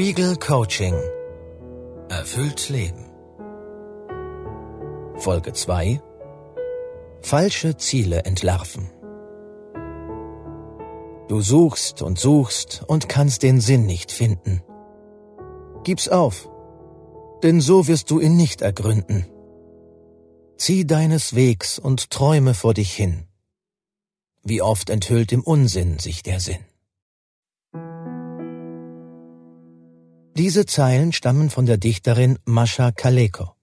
Spiegel Coaching. Erfüllt Leben. Folge 2. Falsche Ziele entlarven. Du suchst und suchst und kannst den Sinn nicht finden. Gib's auf, denn so wirst du ihn nicht ergründen. Zieh deines Wegs und träume vor dich hin. Wie oft enthüllt im Unsinn sich der Sinn. Diese Zeilen stammen von der Dichterin Mascha Kaleko.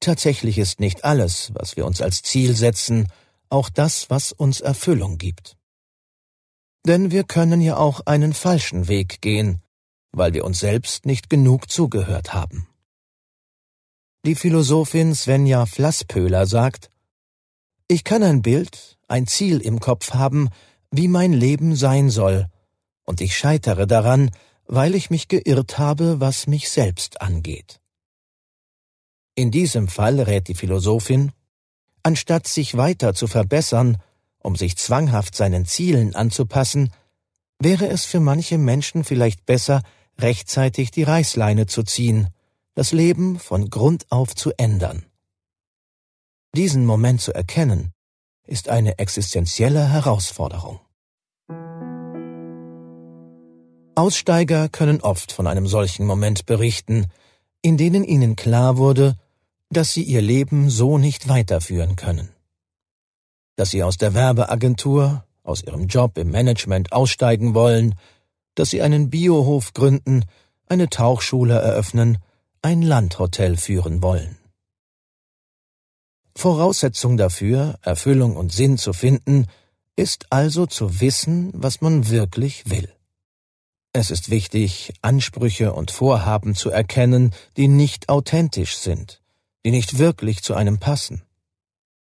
Tatsächlich ist nicht alles, was wir uns als Ziel setzen, auch das, was uns Erfüllung gibt. Denn wir können ja auch einen falschen Weg gehen, weil wir uns selbst nicht genug zugehört haben. Die Philosophin Svenja Flasspöhler sagt, ich kann ein Bild, ein Ziel im Kopf haben, wie mein Leben sein soll, und ich scheitere daran, weil ich mich geirrt habe, was mich selbst angeht. In diesem Fall rät die Philosophin, anstatt sich weiter zu verbessern, um sich zwanghaft seinen Zielen anzupassen, wäre es für manche Menschen vielleicht besser, rechtzeitig die Reißleine zu ziehen, das Leben von Grund auf zu ändern. Diesen Moment zu erkennen, ist eine existenzielle Herausforderung. Aussteiger können oft von einem solchen Moment berichten, in denen ihnen klar wurde, dass sie ihr Leben so nicht weiterführen können. Dass sie aus der Werbeagentur, aus ihrem Job im Management aussteigen wollen, dass sie einen Biohof gründen, eine Tauchschule eröffnen, ein Landhotel führen wollen. Voraussetzung dafür, Erfüllung und Sinn zu finden, ist also zu wissen, was man wirklich will. Es ist wichtig, Ansprüche und Vorhaben zu erkennen, die nicht authentisch sind, die nicht wirklich zu einem passen.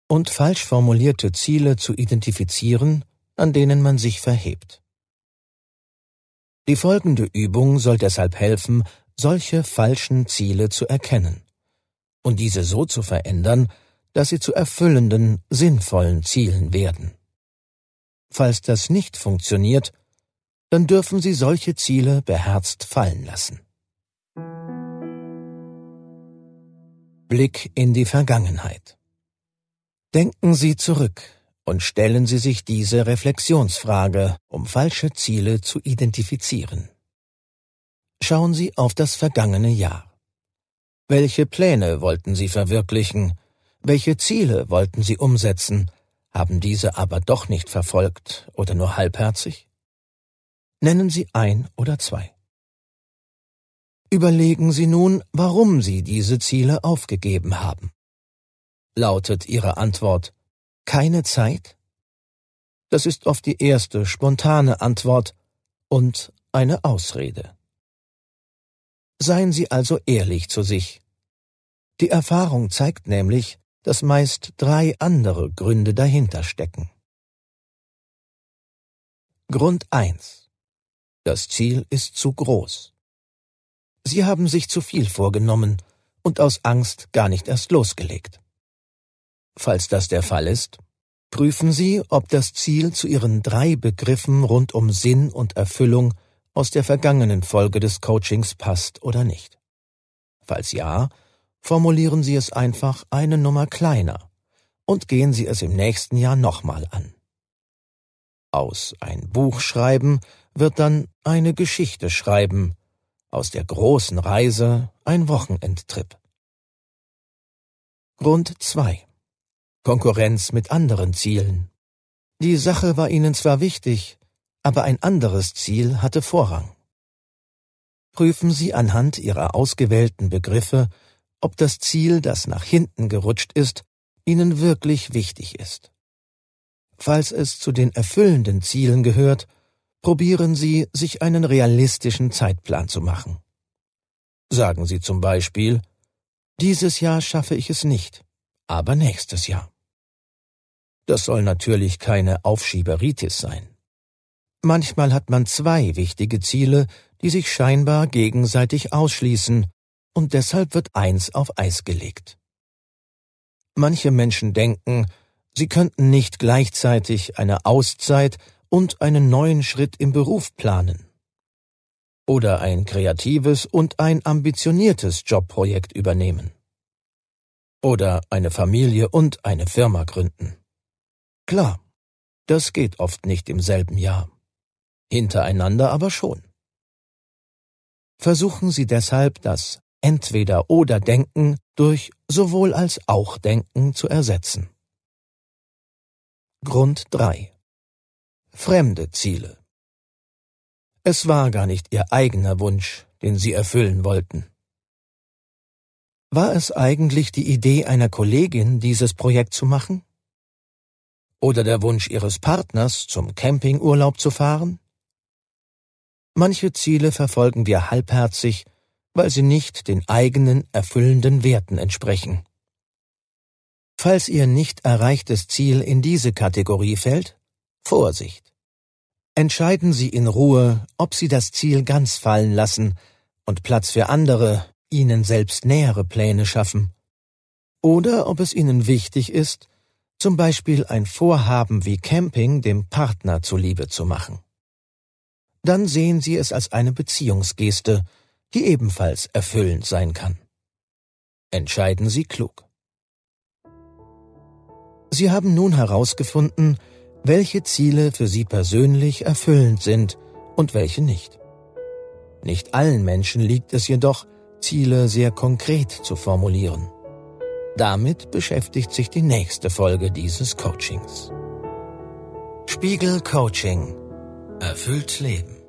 Und falsch formulierte Ziele zu identifizieren, an denen man sich verhebt. Die folgende Übung soll deshalb helfen, solche falschen Ziele zu erkennen und diese so zu verändern, dass sie zu erfüllenden, sinnvollen Zielen werden. Falls das nicht funktioniert, dann dürfen Sie solche Ziele beherzt fallen lassen. Blick in die Vergangenheit. Denken Sie zurück und stellen Sie sich diese Reflexionsfrage, um falsche Ziele zu identifizieren. Schauen Sie auf das vergangene Jahr. Welche Pläne wollten Sie verwirklichen? Welche Ziele wollten Sie umsetzen? Haben diese aber doch nicht verfolgt oder nur halbherzig? Nennen Sie ein oder zwei. Überlegen Sie nun, warum Sie diese Ziele aufgegeben haben. Lautet Ihre Antwort keine Zeit? Das ist oft die erste spontane Antwort und eine Ausrede. Seien Sie also ehrlich zu sich. Die Erfahrung zeigt nämlich, dass meist drei andere Gründe dahinter stecken. Grund 1 das Ziel ist zu groß. Sie haben sich zu viel vorgenommen und aus Angst gar nicht erst losgelegt. Falls das der Fall ist, prüfen Sie, ob das Ziel zu Ihren drei Begriffen rund um Sinn und Erfüllung aus der vergangenen Folge des Coachings passt oder nicht. Falls ja, formulieren Sie es einfach eine Nummer kleiner und gehen Sie es im nächsten Jahr nochmal an. Aus ein Buch schreiben wird dann eine Geschichte schreiben, aus der großen Reise ein Wochenendtrip. Grund 2 Konkurrenz mit anderen Zielen. Die Sache war ihnen zwar wichtig, aber ein anderes Ziel hatte Vorrang. Prüfen Sie anhand Ihrer ausgewählten Begriffe, ob das Ziel, das nach hinten gerutscht ist, Ihnen wirklich wichtig ist. Falls es zu den erfüllenden Zielen gehört, probieren Sie, sich einen realistischen Zeitplan zu machen. Sagen Sie zum Beispiel, dieses Jahr schaffe ich es nicht, aber nächstes Jahr. Das soll natürlich keine Aufschieberitis sein. Manchmal hat man zwei wichtige Ziele, die sich scheinbar gegenseitig ausschließen, und deshalb wird eins auf Eis gelegt. Manche Menschen denken, sie könnten nicht gleichzeitig eine Auszeit und einen neuen Schritt im Beruf planen. oder ein kreatives und ein ambitioniertes Jobprojekt übernehmen. Oder eine Familie und eine Firma gründen. Klar, das geht oft nicht im selben Jahr. Hintereinander aber schon. Versuchen Sie deshalb, das Entweder-oder-Denken durch sowohl als auch Denken zu ersetzen. Grund 3 Fremde Ziele Es war gar nicht Ihr eigener Wunsch, den Sie erfüllen wollten. War es eigentlich die Idee einer Kollegin, dieses Projekt zu machen? Oder der Wunsch Ihres Partners, zum Campingurlaub zu fahren? Manche Ziele verfolgen wir halbherzig, weil sie nicht den eigenen erfüllenden Werten entsprechen. Falls Ihr nicht erreichtes Ziel in diese Kategorie fällt, Vorsicht! Entscheiden Sie in Ruhe, ob Sie das Ziel ganz fallen lassen und Platz für andere, Ihnen selbst nähere Pläne schaffen. Oder ob es Ihnen wichtig ist, zum Beispiel ein Vorhaben wie Camping dem Partner zuliebe zu machen. Dann sehen Sie es als eine Beziehungsgeste, die ebenfalls erfüllend sein kann. Entscheiden Sie klug. Sie haben nun herausgefunden, welche Ziele für Sie persönlich erfüllend sind und welche nicht. Nicht allen Menschen liegt es jedoch, Ziele sehr konkret zu formulieren. Damit beschäftigt sich die nächste Folge dieses Coachings. Spiegel Coaching. Erfüllt Leben.